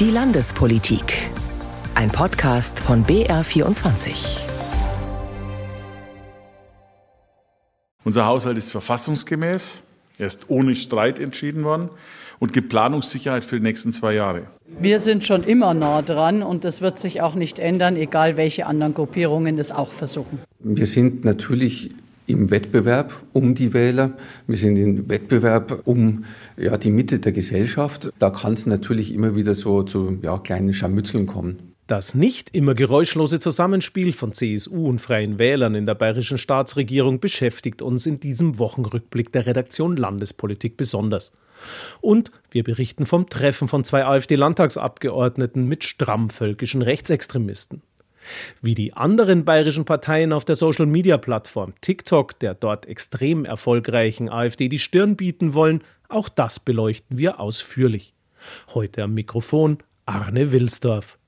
Die Landespolitik. Ein Podcast von BR24. Unser Haushalt ist verfassungsgemäß. Er ist ohne Streit entschieden worden und gibt Planungssicherheit für die nächsten zwei Jahre. Wir sind schon immer nah dran und das wird sich auch nicht ändern, egal welche anderen Gruppierungen es auch versuchen. Wir sind natürlich im Wettbewerb um die Wähler. Wir sind im Wettbewerb um ja, die Mitte der Gesellschaft. Da kann es natürlich immer wieder so zu ja, kleinen Scharmützeln kommen. Das nicht immer geräuschlose Zusammenspiel von CSU und Freien Wählern in der bayerischen Staatsregierung beschäftigt uns in diesem Wochenrückblick der Redaktion Landespolitik besonders. Und wir berichten vom Treffen von zwei AfD-Landtagsabgeordneten mit strammvölkischen Rechtsextremisten. Wie die anderen bayerischen Parteien auf der Social-Media-Plattform TikTok der dort extrem erfolgreichen AfD die Stirn bieten wollen, auch das beleuchten wir ausführlich. Heute am Mikrofon Arne Wilsdorf.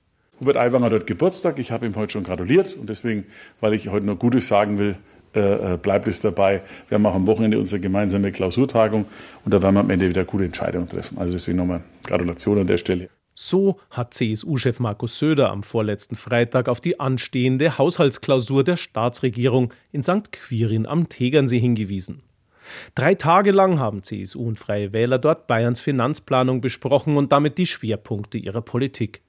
Hubert Aiwanger hat heute Geburtstag. Ich habe ihm heute schon gratuliert und deswegen, weil ich heute nur Gutes sagen will, äh, äh, bleibt es dabei. Wir haben auch am Wochenende unsere gemeinsame Klausurtagung und da werden wir am Ende wieder gute Entscheidungen treffen. Also deswegen nochmal Gratulation an der Stelle. So hat CSU-Chef Markus Söder am vorletzten Freitag auf die anstehende Haushaltsklausur der Staatsregierung in St. Quirin am Tegernsee hingewiesen. Drei Tage lang haben CSU und Freie Wähler dort Bayerns Finanzplanung besprochen und damit die Schwerpunkte ihrer Politik.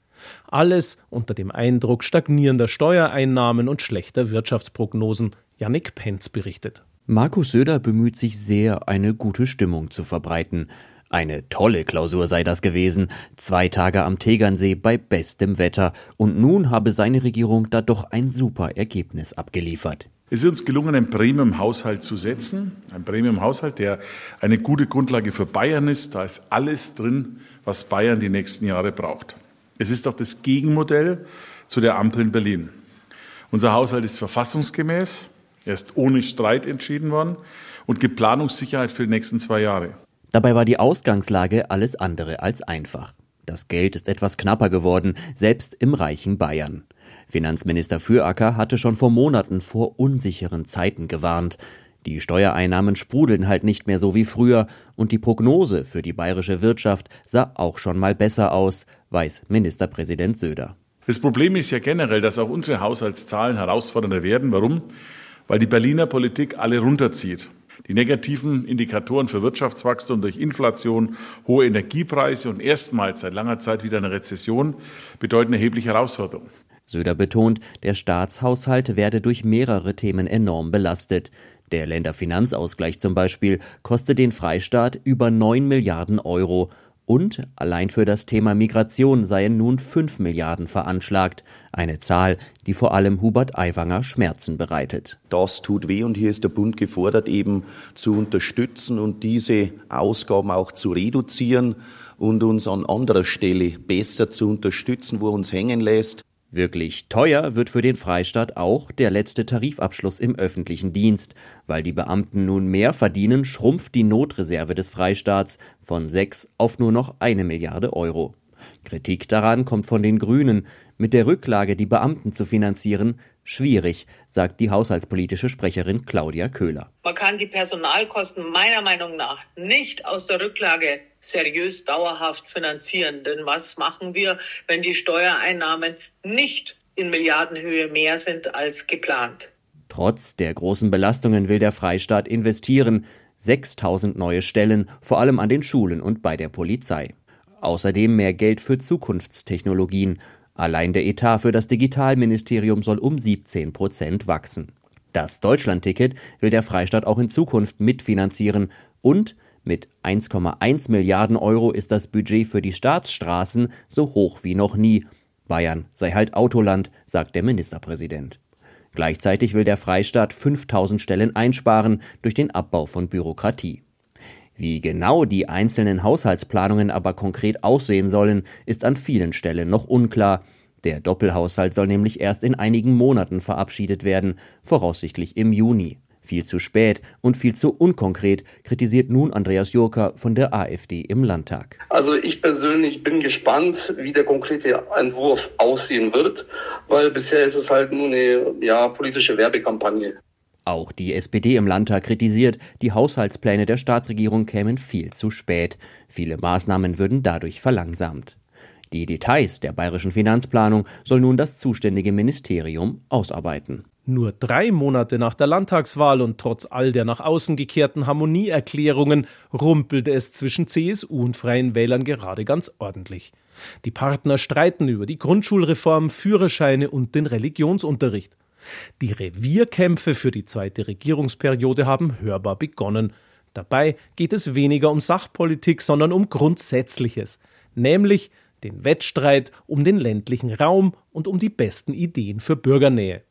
Alles unter dem Eindruck stagnierender Steuereinnahmen und schlechter Wirtschaftsprognosen. Yannick Penz berichtet. Markus Söder bemüht sich sehr, eine gute Stimmung zu verbreiten. Eine tolle Klausur sei das gewesen, zwei Tage am Tegernsee bei bestem Wetter, und nun habe seine Regierung da doch ein super Ergebnis abgeliefert. Es ist uns gelungen, einen Premium-Haushalt zu setzen. Ein Premium-Haushalt, der eine gute Grundlage für Bayern ist. Da ist alles drin, was Bayern die nächsten Jahre braucht. Es ist auch das Gegenmodell zu der Ampel in Berlin. Unser Haushalt ist verfassungsgemäß. Er ist ohne Streit entschieden worden und gibt Planungssicherheit für die nächsten zwei Jahre. Dabei war die Ausgangslage alles andere als einfach. Das Geld ist etwas knapper geworden, selbst im reichen Bayern. Finanzminister Füracker hatte schon vor Monaten vor unsicheren Zeiten gewarnt. Die Steuereinnahmen sprudeln halt nicht mehr so wie früher und die Prognose für die bayerische Wirtschaft sah auch schon mal besser aus, weiß Ministerpräsident Söder. Das Problem ist ja generell, dass auch unsere Haushaltszahlen herausfordernder werden. Warum? Weil die Berliner Politik alle runterzieht. Die negativen Indikatoren für Wirtschaftswachstum durch Inflation, hohe Energiepreise und erstmals seit langer Zeit wieder eine Rezession bedeuten erhebliche Herausforderungen. Söder betont, der Staatshaushalt werde durch mehrere Themen enorm belastet. Der Länderfinanzausgleich zum Beispiel kostet den Freistaat über 9 Milliarden Euro und allein für das Thema Migration seien nun 5 Milliarden veranschlagt. Eine Zahl, die vor allem Hubert Aiwanger Schmerzen bereitet. Das tut weh und hier ist der Bund gefordert, eben zu unterstützen und diese Ausgaben auch zu reduzieren und uns an anderer Stelle besser zu unterstützen, wo er uns hängen lässt. Wirklich teuer wird für den Freistaat auch der letzte Tarifabschluss im öffentlichen Dienst. Weil die Beamten nun mehr verdienen, schrumpft die Notreserve des Freistaats von 6 auf nur noch eine Milliarde Euro. Kritik daran kommt von den Grünen. Mit der Rücklage die Beamten zu finanzieren, schwierig, sagt die haushaltspolitische Sprecherin Claudia Köhler. Man kann die Personalkosten meiner Meinung nach nicht aus der Rücklage seriös dauerhaft finanzieren. Denn was machen wir, wenn die Steuereinnahmen nicht in Milliardenhöhe mehr sind als geplant? Trotz der großen Belastungen will der Freistaat investieren. 6000 neue Stellen, vor allem an den Schulen und bei der Polizei. Außerdem mehr Geld für Zukunftstechnologien. Allein der Etat für das Digitalministerium soll um 17 Prozent wachsen. Das Deutschlandticket will der Freistaat auch in Zukunft mitfinanzieren und mit 1,1 Milliarden Euro ist das Budget für die Staatsstraßen so hoch wie noch nie. Bayern sei halt Autoland, sagt der Ministerpräsident. Gleichzeitig will der Freistaat 5000 Stellen einsparen durch den Abbau von Bürokratie. Wie genau die einzelnen Haushaltsplanungen aber konkret aussehen sollen, ist an vielen Stellen noch unklar. Der Doppelhaushalt soll nämlich erst in einigen Monaten verabschiedet werden, voraussichtlich im Juni. Viel zu spät und viel zu unkonkret, kritisiert nun Andreas Jurka von der AfD im Landtag. Also ich persönlich bin gespannt, wie der konkrete Entwurf aussehen wird, weil bisher ist es halt nur eine ja, politische Werbekampagne. Auch die SPD im Landtag kritisiert, die Haushaltspläne der Staatsregierung kämen viel zu spät. Viele Maßnahmen würden dadurch verlangsamt. Die Details der bayerischen Finanzplanung soll nun das zuständige Ministerium ausarbeiten. Nur drei Monate nach der Landtagswahl und trotz all der nach außen gekehrten Harmonieerklärungen rumpelte es zwischen CSU und Freien Wählern gerade ganz ordentlich. Die Partner streiten über die Grundschulreform, Führerscheine und den Religionsunterricht. Die Revierkämpfe für die zweite Regierungsperiode haben hörbar begonnen. Dabei geht es weniger um Sachpolitik, sondern um Grundsätzliches, nämlich den Wettstreit um den ländlichen Raum und um die besten Ideen für Bürgernähe.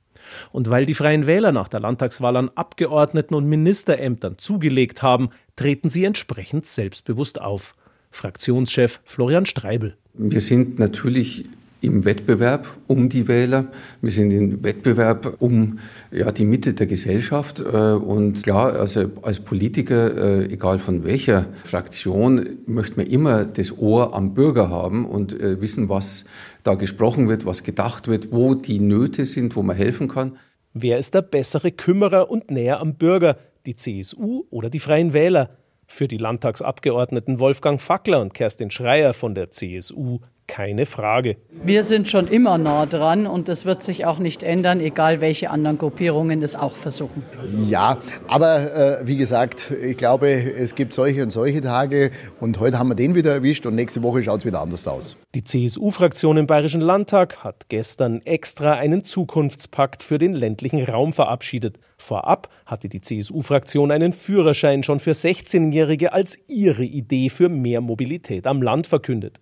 Und weil die Freien Wähler nach der Landtagswahl an Abgeordneten und Ministerämtern zugelegt haben, treten sie entsprechend selbstbewusst auf. Fraktionschef Florian Streibel. Wir sind natürlich im Wettbewerb um die Wähler. Wir sind im Wettbewerb um ja, die Mitte der Gesellschaft. Äh, und klar, also als Politiker, äh, egal von welcher Fraktion, möchte man immer das Ohr am Bürger haben und äh, wissen, was da gesprochen wird, was gedacht wird, wo die Nöte sind, wo man helfen kann. Wer ist der bessere Kümmerer und näher am Bürger? Die CSU oder die Freien Wähler? Für die Landtagsabgeordneten Wolfgang Fackler und Kerstin Schreier von der CSU keine Frage. Wir sind schon immer nah dran und das wird sich auch nicht ändern, egal welche anderen Gruppierungen es auch versuchen. Ja, aber äh, wie gesagt, ich glaube, es gibt solche und solche Tage und heute haben wir den wieder erwischt und nächste Woche schaut es wieder anders aus. Die CSU-Fraktion im Bayerischen Landtag hat gestern extra einen Zukunftspakt für den ländlichen Raum verabschiedet. Vorab hatte die CSU-Fraktion einen Führerschein schon für 16-Jährige als ihre Idee für mehr Mobilität am Land verkündet.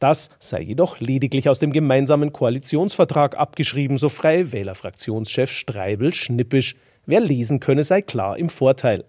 Das sei jedoch lediglich aus dem gemeinsamen Koalitionsvertrag abgeschrieben, so Freie Wähler-Fraktionschef Streibel schnippisch. Wer lesen könne, sei klar im Vorteil.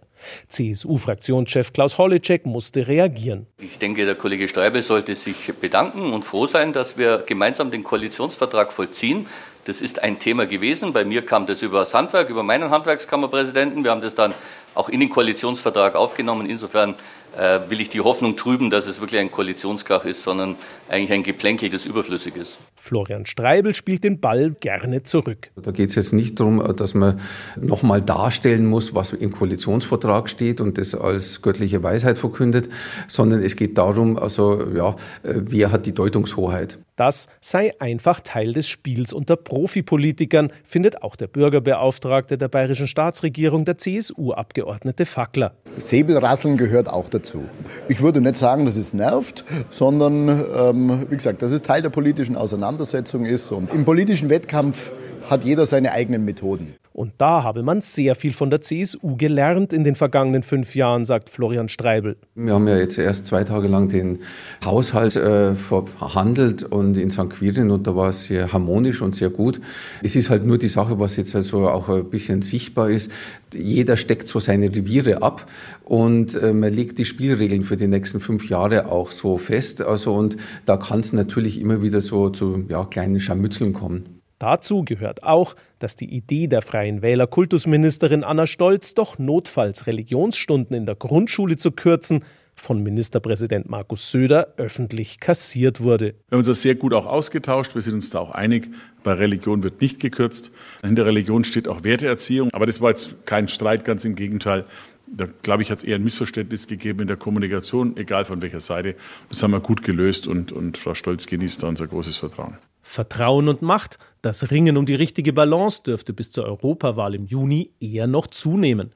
CSU-Fraktionschef Klaus Holleczek musste reagieren. Ich denke, der Kollege Streibel sollte sich bedanken und froh sein, dass wir gemeinsam den Koalitionsvertrag vollziehen. Das ist ein Thema gewesen. Bei mir kam das über das Handwerk, über meinen Handwerkskammerpräsidenten. Wir haben das dann auch in den Koalitionsvertrag aufgenommen. Insofern äh, will ich die Hoffnung trüben, dass es wirklich ein Koalitionskrach ist, sondern eigentlich ein Geplänkel, das überflüssig ist. Florian Streibel spielt den Ball gerne zurück. Da geht es jetzt nicht darum, dass man nochmal darstellen muss, was im Koalitionsvertrag steht und das als göttliche Weisheit verkündet, sondern es geht darum, also ja, äh, wer hat die Deutungshoheit. Das sei einfach Teil des Spiels unter Profipolitikern, findet auch der Bürgerbeauftragte der bayerischen Staatsregierung, der CSU-Abgeordnete Fackler. Säbelrasseln gehört auch dazu. Ich würde nicht sagen, dass es nervt, sondern, ähm, wie gesagt, dass es Teil der politischen Auseinandersetzung ist. Und im politischen Wettkampf hat jeder seine eigenen Methoden. Und da habe man sehr viel von der CSU gelernt in den vergangenen fünf Jahren, sagt Florian Streibel. Wir haben ja jetzt erst zwei Tage lang den Haushalt äh, verhandelt und in St. Quirin und da war es sehr harmonisch und sehr gut. Es ist halt nur die Sache, was jetzt also auch ein bisschen sichtbar ist. Jeder steckt so seine Reviere ab und äh, man legt die Spielregeln für die nächsten fünf Jahre auch so fest. Also und da kann es natürlich immer wieder so zu ja, kleinen Scharmützeln kommen. Dazu gehört auch, dass die Idee der Freien Wähler Kultusministerin Anna Stolz, doch notfalls Religionsstunden in der Grundschule zu kürzen, von Ministerpräsident Markus Söder öffentlich kassiert wurde. Wir haben uns das sehr gut auch ausgetauscht. Wir sind uns da auch einig. Bei Religion wird nicht gekürzt. Hinter Religion steht auch Werteerziehung. Aber das war jetzt kein Streit, ganz im Gegenteil. Da glaube ich, hat es eher ein Missverständnis gegeben in der Kommunikation, egal von welcher Seite. Das haben wir gut gelöst und, und Frau Stolz genießt da unser großes Vertrauen. Vertrauen und Macht, das Ringen um die richtige Balance dürfte bis zur Europawahl im Juni eher noch zunehmen.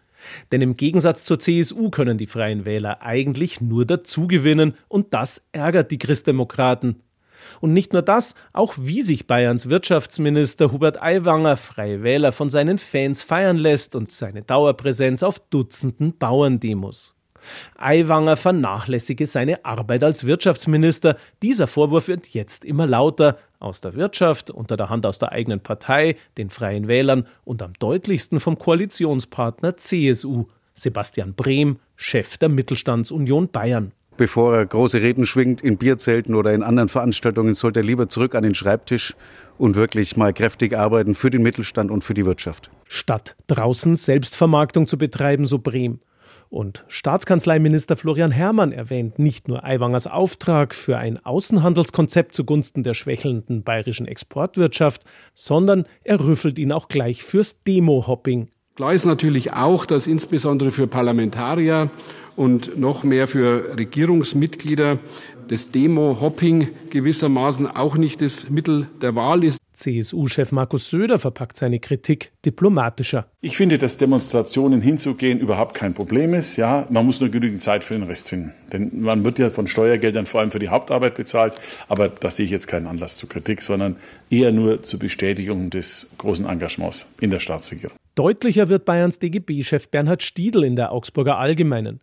Denn im Gegensatz zur CSU können die Freien Wähler eigentlich nur dazugewinnen und das ärgert die Christdemokraten. Und nicht nur das, auch wie sich Bayerns Wirtschaftsminister Hubert Aiwanger Freie Wähler von seinen Fans feiern lässt und seine Dauerpräsenz auf Dutzenden Bauerndemos. Aiwanger vernachlässige seine Arbeit als Wirtschaftsminister. Dieser Vorwurf wird jetzt immer lauter aus der Wirtschaft, unter der Hand aus der eigenen Partei, den Freien Wählern und am deutlichsten vom Koalitionspartner CSU, Sebastian Brehm, Chef der Mittelstandsunion Bayern. Bevor er große Reden schwingt in Bierzelten oder in anderen Veranstaltungen, sollte er lieber zurück an den Schreibtisch und wirklich mal kräftig arbeiten für den Mittelstand und für die Wirtschaft. Statt draußen Selbstvermarktung zu betreiben, so Brehm. Und Staatskanzleiminister Florian Herrmann erwähnt nicht nur Aiwangers Auftrag für ein Außenhandelskonzept zugunsten der schwächelnden bayerischen Exportwirtschaft, sondern er rüffelt ihn auch gleich fürs Demo-Hopping. Klar ist natürlich auch, dass insbesondere für Parlamentarier und noch mehr für Regierungsmitglieder das Demo-Hopping gewissermaßen auch nicht das Mittel der Wahl ist. CSU-Chef Markus Söder verpackt seine Kritik diplomatischer. Ich finde, dass Demonstrationen hinzugehen überhaupt kein Problem ist. Ja, man muss nur genügend Zeit für den Rest finden. Denn man wird ja von Steuergeldern vor allem für die Hauptarbeit bezahlt. Aber da sehe ich jetzt keinen Anlass zur Kritik, sondern eher nur zur Bestätigung des großen Engagements in der Staatsregierung. Deutlicher wird Bayerns DGB-Chef Bernhard Stiedl in der Augsburger Allgemeinen.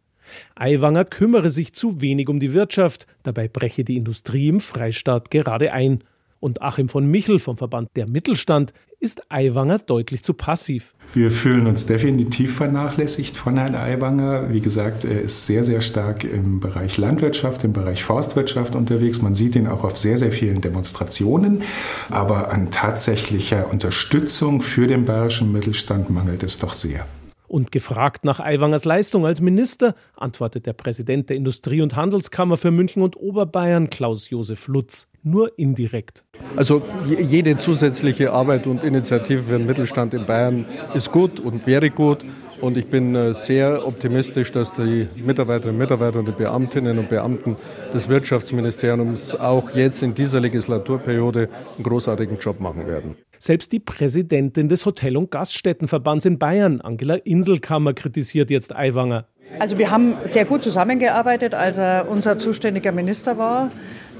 Aiwanger kümmere sich zu wenig um die Wirtschaft, dabei breche die Industrie im Freistaat gerade ein. Und Achim von Michel vom Verband Der Mittelstand ist Aiwanger deutlich zu passiv. Wir fühlen uns definitiv vernachlässigt von Herrn Aiwanger. Wie gesagt, er ist sehr, sehr stark im Bereich Landwirtschaft, im Bereich Forstwirtschaft unterwegs. Man sieht ihn auch auf sehr, sehr vielen Demonstrationen. Aber an tatsächlicher Unterstützung für den bayerischen Mittelstand mangelt es doch sehr. Und gefragt nach Aiwangers Leistung als Minister, antwortet der Präsident der Industrie- und Handelskammer für München und Oberbayern, Klaus-Josef Lutz, nur indirekt. Also jede zusätzliche Arbeit und Initiative für den Mittelstand in Bayern ist gut und wäre gut. Und ich bin äh, sehr optimistisch, dass die Mitarbeiterinnen und Mitarbeiter und die Beamtinnen und Beamten des Wirtschaftsministeriums auch jetzt in dieser Legislaturperiode einen großartigen Job machen werden. Selbst die Präsidentin des Hotel- und Gaststättenverbands in Bayern, Angela Inselkammer, kritisiert jetzt Aiwanger. Also wir haben sehr gut zusammengearbeitet, als er unser zuständiger Minister war.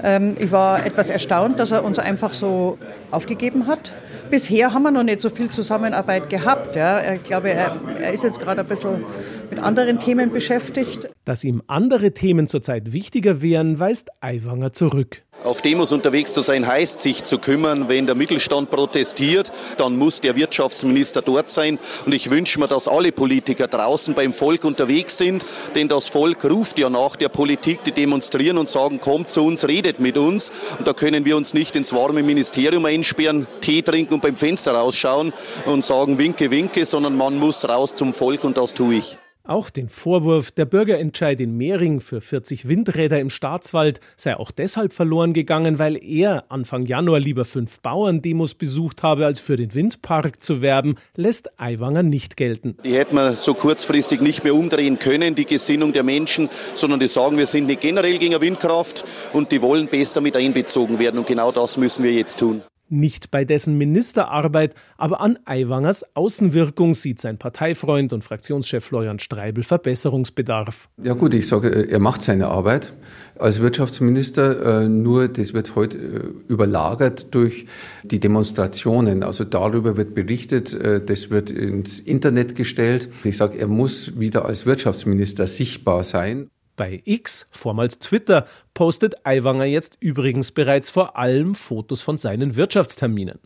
Ähm, ich war etwas erstaunt, dass er uns einfach so aufgegeben hat. Bisher haben wir noch nicht so viel Zusammenarbeit gehabt. Ja. Ich glaube, er, er ist jetzt gerade ein bisschen mit anderen Themen beschäftigt. Dass ihm andere Themen zurzeit wichtiger wären, weist Aiwanger zurück. Auf Demos unterwegs zu sein heißt, sich zu kümmern. Wenn der Mittelstand protestiert, dann muss der Wirtschaftsminister dort sein. Und ich wünsche mir, dass alle Politiker draußen beim Volk unterwegs sind. Denn das Volk ruft ja nach der Politik, die demonstrieren und sagen, kommt zu uns, redet mit uns. Und da können wir uns nicht ins warme Ministerium einsperren, Tee trinken und beim Fenster rausschauen und sagen, winke, winke, sondern man muss raus zum Volk und das tue ich. Auch den Vorwurf, der Bürgerentscheid in Mehring für 40 Windräder im Staatswald sei auch deshalb verloren gegangen, weil er Anfang Januar lieber fünf Bauerndemos besucht habe, als für den Windpark zu werben, lässt Aiwanger nicht gelten. Die hätten wir so kurzfristig nicht mehr umdrehen können, die Gesinnung der Menschen, sondern die sagen, wir sind nicht generell gegen Windkraft und die wollen besser mit einbezogen werden. Und genau das müssen wir jetzt tun. Nicht bei dessen Ministerarbeit, aber an Aiwangers Außenwirkung sieht sein Parteifreund und Fraktionschef Florian Streibel Verbesserungsbedarf. Ja gut, ich sage, äh, er macht seine Arbeit als Wirtschaftsminister, äh, nur das wird heute äh, überlagert durch die Demonstrationen. Also darüber wird berichtet, das wird ins Internet gestellt. Ich sage, er muss wieder als Wirtschaftsminister sichtbar sein. Bei X, vormals Twitter, postet Aiwanger jetzt übrigens bereits vor allem Fotos von seinen Wirtschaftsterminen.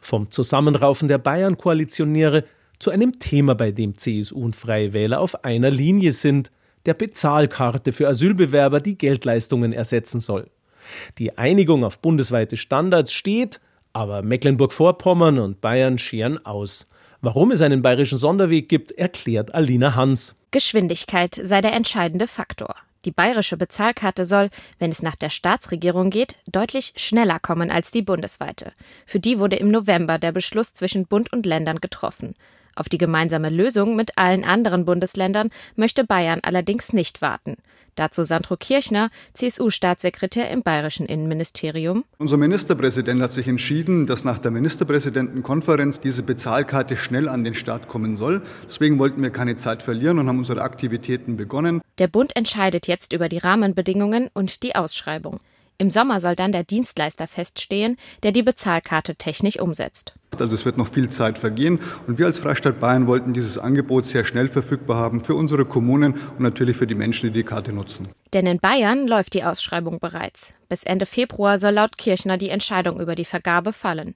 Vom Zusammenraufen der Bayern-Koalitionäre zu einem Thema, bei dem CSU und Freie Wähler auf einer Linie sind, der Bezahlkarte für Asylbewerber, die Geldleistungen ersetzen soll. Die Einigung auf bundesweite Standards steht, aber Mecklenburg-Vorpommern und Bayern scheren aus. Warum es einen bayerischen Sonderweg gibt, erklärt Alina Hans. Geschwindigkeit sei der entscheidende Faktor. Die bayerische Bezahlkarte soll, wenn es nach der Staatsregierung geht, deutlich schneller kommen als die bundesweite. Für die wurde im November der Beschluss zwischen Bund und Ländern getroffen. Auf die gemeinsame Lösung mit allen anderen Bundesländern möchte Bayern allerdings nicht warten. Dazu Sandro Kirchner, CSU-Staatssekretär im bayerischen Innenministerium. Unser Ministerpräsident hat sich entschieden, dass nach der Ministerpräsidentenkonferenz diese Bezahlkarte schnell an den Start kommen soll. Deswegen wollten wir keine Zeit verlieren und haben unsere Aktivitäten begonnen. Der Bund entscheidet jetzt über die Rahmenbedingungen und die Ausschreibung. Im Sommer soll dann der Dienstleister feststehen, der die Bezahlkarte technisch umsetzt. Also es wird noch viel Zeit vergehen und wir als Freistaat Bayern wollten dieses Angebot sehr schnell verfügbar haben für unsere Kommunen und natürlich für die Menschen, die die Karte nutzen. Denn in Bayern läuft die Ausschreibung bereits. Bis Ende Februar soll laut Kirchner die Entscheidung über die Vergabe fallen.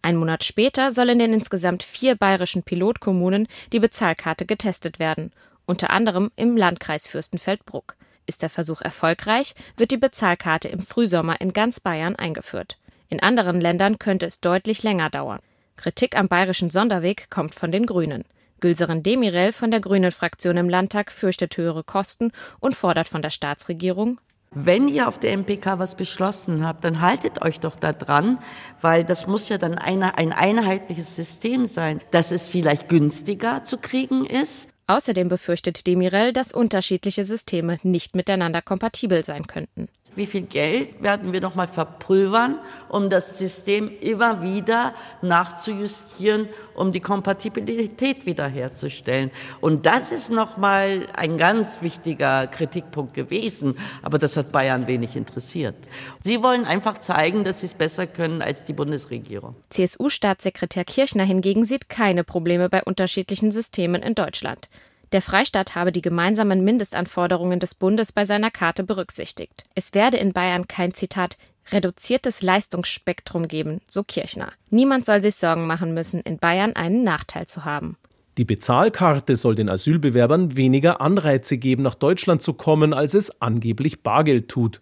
Ein Monat später soll in den insgesamt vier bayerischen Pilotkommunen die Bezahlkarte getestet werden, unter anderem im Landkreis Fürstenfeldbruck. Ist der Versuch erfolgreich, wird die Bezahlkarte im Frühsommer in ganz Bayern eingeführt. In anderen Ländern könnte es deutlich länger dauern. Kritik am bayerischen Sonderweg kommt von den Grünen. Gülserin Demirel von der Grünen-Fraktion im Landtag fürchtet höhere Kosten und fordert von der Staatsregierung Wenn ihr auf der MPK was beschlossen habt, dann haltet euch doch da dran, weil das muss ja dann eine, ein einheitliches System sein, dass es vielleicht günstiger zu kriegen ist. Außerdem befürchtet Demirel, dass unterschiedliche Systeme nicht miteinander kompatibel sein könnten wie viel Geld werden wir noch mal verpulvern, um das System immer wieder nachzujustieren, um die Kompatibilität wiederherzustellen. Und das ist noch mal ein ganz wichtiger Kritikpunkt gewesen, aber das hat Bayern wenig interessiert. Sie wollen einfach zeigen, dass sie es besser können als die Bundesregierung. CSU-Staatssekretär Kirchner hingegen sieht keine Probleme bei unterschiedlichen Systemen in Deutschland. Der Freistaat habe die gemeinsamen Mindestanforderungen des Bundes bei seiner Karte berücksichtigt. Es werde in Bayern kein Zitat reduziertes Leistungsspektrum geben, so Kirchner. Niemand soll sich Sorgen machen müssen, in Bayern einen Nachteil zu haben. Die Bezahlkarte soll den Asylbewerbern weniger Anreize geben, nach Deutschland zu kommen, als es angeblich Bargeld tut.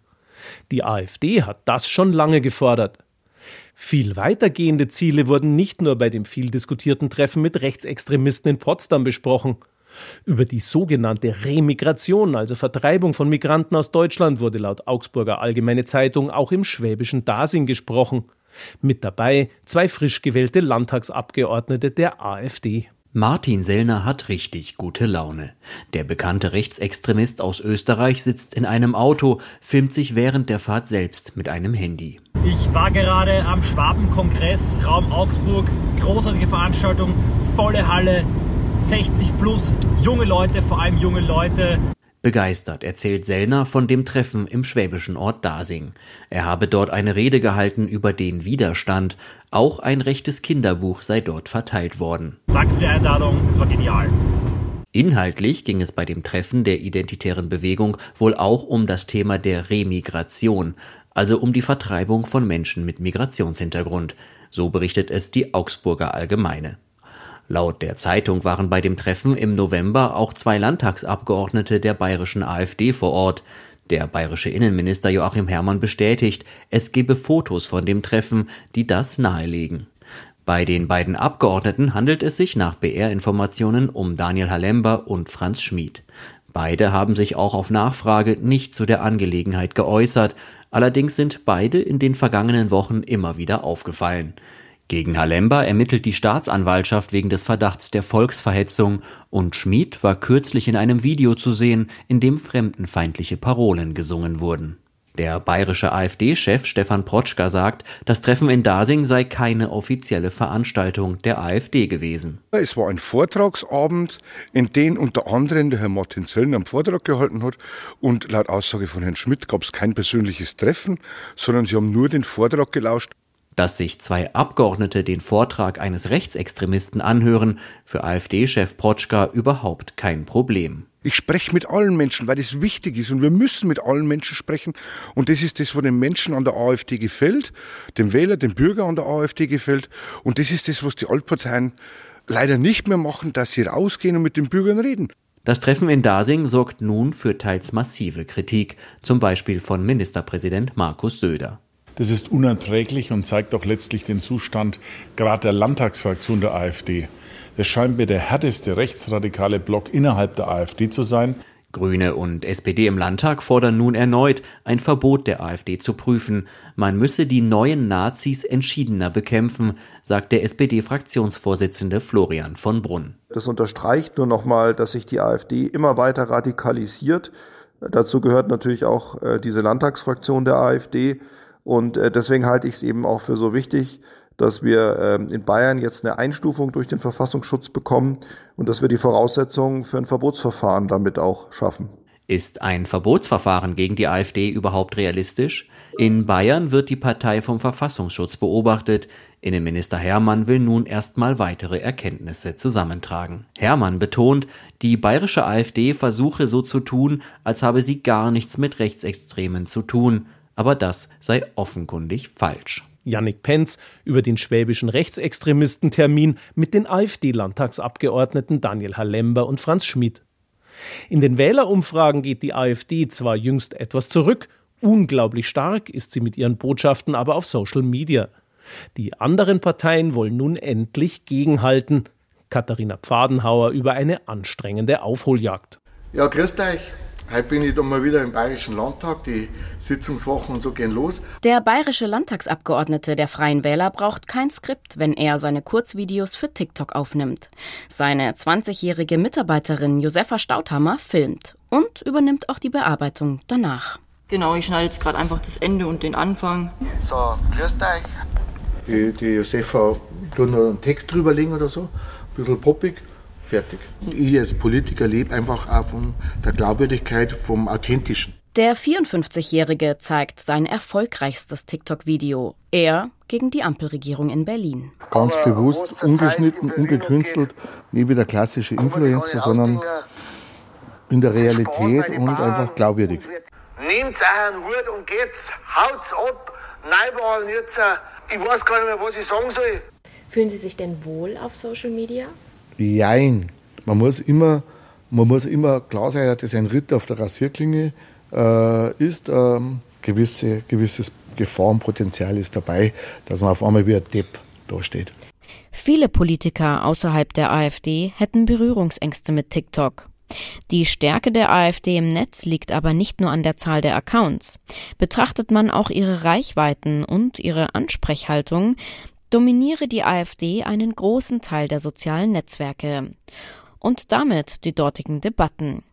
Die AfD hat das schon lange gefordert. Viel weitergehende Ziele wurden nicht nur bei dem viel diskutierten Treffen mit Rechtsextremisten in Potsdam besprochen. Über die sogenannte Remigration, also Vertreibung von Migranten aus Deutschland, wurde laut Augsburger Allgemeine Zeitung auch im schwäbischen Dasing gesprochen. Mit dabei zwei frisch gewählte Landtagsabgeordnete der AfD. Martin Sellner hat richtig gute Laune. Der bekannte Rechtsextremist aus Österreich sitzt in einem Auto, filmt sich während der Fahrt selbst mit einem Handy. Ich war gerade am Schwabenkongress, Raum Augsburg, großartige Veranstaltung, volle Halle, 60 plus, junge Leute, vor allem junge Leute. Begeistert erzählt Sellner von dem Treffen im schwäbischen Ort Dasing. Er habe dort eine Rede gehalten über den Widerstand. Auch ein rechtes Kinderbuch sei dort verteilt worden. Danke für die Einladung, es war genial. Inhaltlich ging es bei dem Treffen der identitären Bewegung wohl auch um das Thema der Remigration, also um die Vertreibung von Menschen mit Migrationshintergrund. So berichtet es die Augsburger Allgemeine. Laut der Zeitung waren bei dem Treffen im November auch zwei Landtagsabgeordnete der bayerischen AfD vor Ort. Der bayerische Innenminister Joachim Herrmann bestätigt, es gebe Fotos von dem Treffen, die das nahelegen. Bei den beiden Abgeordneten handelt es sich nach BR-Informationen um Daniel Halember und Franz Schmid. Beide haben sich auch auf Nachfrage nicht zu der Angelegenheit geäußert, allerdings sind beide in den vergangenen Wochen immer wieder aufgefallen. Gegen Halemba ermittelt die Staatsanwaltschaft wegen des Verdachts der Volksverhetzung und Schmid war kürzlich in einem Video zu sehen, in dem fremdenfeindliche Parolen gesungen wurden. Der bayerische AfD-Chef Stefan Protschka sagt, das Treffen in Dasing sei keine offizielle Veranstaltung der AfD gewesen. Es war ein Vortragsabend, in dem unter anderem der Herr Martin Zellner einen Vortrag gehalten hat. Und laut Aussage von Herrn Schmidt gab es kein persönliches Treffen, sondern sie haben nur den Vortrag gelauscht. Dass sich zwei Abgeordnete den Vortrag eines Rechtsextremisten anhören, für AfD-Chef Protschka überhaupt kein Problem. Ich spreche mit allen Menschen, weil es wichtig ist und wir müssen mit allen Menschen sprechen. Und das ist das, was den Menschen an der AfD gefällt, dem Wähler, dem Bürger an der AfD gefällt. Und das ist das, was die Altparteien leider nicht mehr machen, dass sie rausgehen und mit den Bürgern reden. Das Treffen in Dasing sorgt nun für teils massive Kritik, zum Beispiel von Ministerpräsident Markus Söder. Das ist unerträglich und zeigt auch letztlich den Zustand gerade der Landtagsfraktion der AfD. Es scheint mir der härteste rechtsradikale Block innerhalb der AfD zu sein. Grüne und SPD im Landtag fordern nun erneut, ein Verbot der AfD zu prüfen. Man müsse die neuen Nazis entschiedener bekämpfen, sagt der SPD-Fraktionsvorsitzende Florian von Brunn. Das unterstreicht nur nochmal, dass sich die AfD immer weiter radikalisiert. Dazu gehört natürlich auch äh, diese Landtagsfraktion der AfD. Und äh, deswegen halte ich es eben auch für so wichtig, dass wir ähm, in Bayern jetzt eine Einstufung durch den Verfassungsschutz bekommen und dass wir die Voraussetzungen für ein Verbotsverfahren damit auch schaffen. Ist ein Verbotsverfahren gegen die AfD überhaupt realistisch? In Bayern wird die Partei vom Verfassungsschutz beobachtet. Innenminister Hermann will nun erstmal weitere Erkenntnisse zusammentragen. Hermann betont, die bayerische AfD versuche so zu tun, als habe sie gar nichts mit Rechtsextremen zu tun aber das sei offenkundig falsch. Jannik Penz über den schwäbischen Rechtsextremistentermin mit den AfD-Landtagsabgeordneten Daniel Halember und Franz Schmid. In den Wählerumfragen geht die AfD zwar jüngst etwas zurück, unglaublich stark ist sie mit ihren Botschaften aber auf Social Media. Die anderen Parteien wollen nun endlich gegenhalten. Katharina Pfadenhauer über eine anstrengende Aufholjagd. Ja, grüßt euch. Heute bin ich dann mal wieder im Bayerischen Landtag. Die Sitzungswochen und so gehen los. Der bayerische Landtagsabgeordnete der Freien Wähler braucht kein Skript, wenn er seine Kurzvideos für TikTok aufnimmt. Seine 20-jährige Mitarbeiterin Josefa Staudhammer filmt und übernimmt auch die Bearbeitung danach. Genau, ich schneide jetzt gerade einfach das Ende und den Anfang. So, grüßt euch. Die, die Josefa tut noch einen Text drüberlegen oder so. Ein bisschen poppig. Fertig. Ich als Politiker lebe einfach auch von der Glaubwürdigkeit, vom Authentischen. Der 54-Jährige zeigt sein erfolgreichstes TikTok-Video. Er gegen die Ampelregierung in Berlin. Ganz bewusst, ungeschnitten, ungekünstelt, nicht wie der klassische Influencer, sondern in der Realität und einfach glaubwürdig. Nehmt euren Hut und geht's, haut's ab, Neubauern jetzt, ich weiß gar nicht mehr, was ich sagen soll. Fühlen Sie sich denn wohl auf Social Media? Jein. Man muss immer, man muss immer klar sein, dass ein Ritt auf der Rasierklinge äh, ist. Ähm, gewisse, gewisses Gefahrenpotenzial ist dabei, dass man auf einmal wie ein Depp dasteht. Viele Politiker außerhalb der AfD hätten Berührungsängste mit TikTok. Die Stärke der AfD im Netz liegt aber nicht nur an der Zahl der Accounts. Betrachtet man auch ihre Reichweiten und ihre Ansprechhaltung, dominiere die AfD einen großen Teil der sozialen Netzwerke und damit die dortigen Debatten.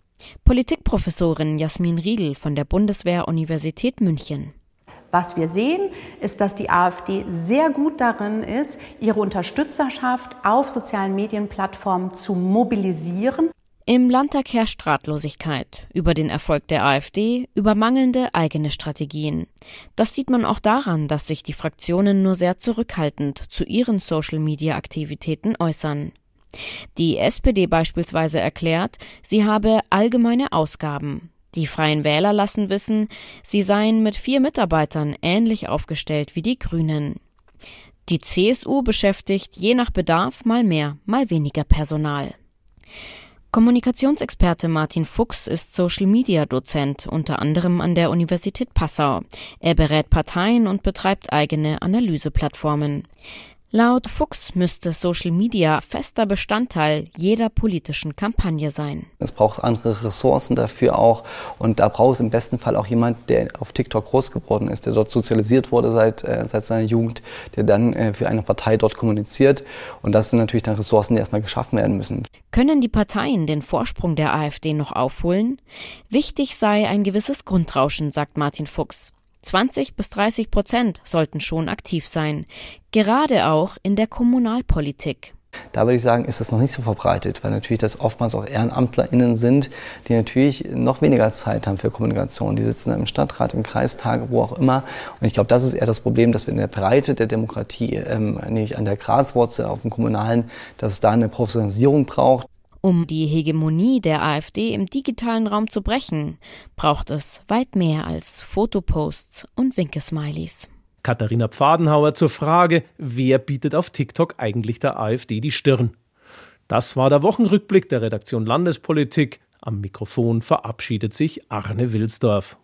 Politikprofessorin Jasmin Riedel von der Bundeswehr-Universität München. Was wir sehen, ist, dass die AfD sehr gut darin ist, ihre Unterstützerschaft auf sozialen Medienplattformen zu mobilisieren. Im Landtag herrscht Ratlosigkeit über den Erfolg der AfD, über mangelnde eigene Strategien. Das sieht man auch daran, dass sich die Fraktionen nur sehr zurückhaltend zu ihren Social-Media-Aktivitäten äußern. Die SPD beispielsweise erklärt, sie habe allgemeine Ausgaben. Die Freien Wähler lassen wissen, sie seien mit vier Mitarbeitern ähnlich aufgestellt wie die Grünen. Die CSU beschäftigt je nach Bedarf mal mehr, mal weniger Personal. Kommunikationsexperte Martin Fuchs ist Social-Media-Dozent, unter anderem an der Universität Passau. Er berät Parteien und betreibt eigene Analyseplattformen. Laut Fuchs müsste Social Media fester Bestandteil jeder politischen Kampagne sein. Es braucht andere Ressourcen dafür auch und da braucht es im besten Fall auch jemand, der auf TikTok groß geworden ist, der dort sozialisiert wurde seit, äh, seit seiner Jugend, der dann äh, für eine Partei dort kommuniziert und das sind natürlich dann Ressourcen, die erstmal geschaffen werden müssen. Können die Parteien den Vorsprung der AfD noch aufholen? Wichtig sei ein gewisses Grundrauschen, sagt Martin Fuchs. 20 bis 30 Prozent sollten schon aktiv sein, gerade auch in der Kommunalpolitik. Da würde ich sagen, ist das noch nicht so verbreitet, weil natürlich das oftmals auch EhrenamtlerInnen sind, die natürlich noch weniger Zeit haben für Kommunikation. Die sitzen im Stadtrat, im Kreistag, wo auch immer. Und ich glaube, das ist eher das Problem, dass wir in der Breite der Demokratie, ähm, nämlich an der Graswurzel auf dem Kommunalen, dass es da eine Professionalisierung braucht. Um die Hegemonie der AfD im digitalen Raum zu brechen, braucht es weit mehr als Fotoposts und Winkesmileys. Katharina Pfadenhauer zur Frage, wer bietet auf TikTok eigentlich der AfD die Stirn? Das war der Wochenrückblick der Redaktion Landespolitik. Am Mikrofon verabschiedet sich Arne Wilsdorf.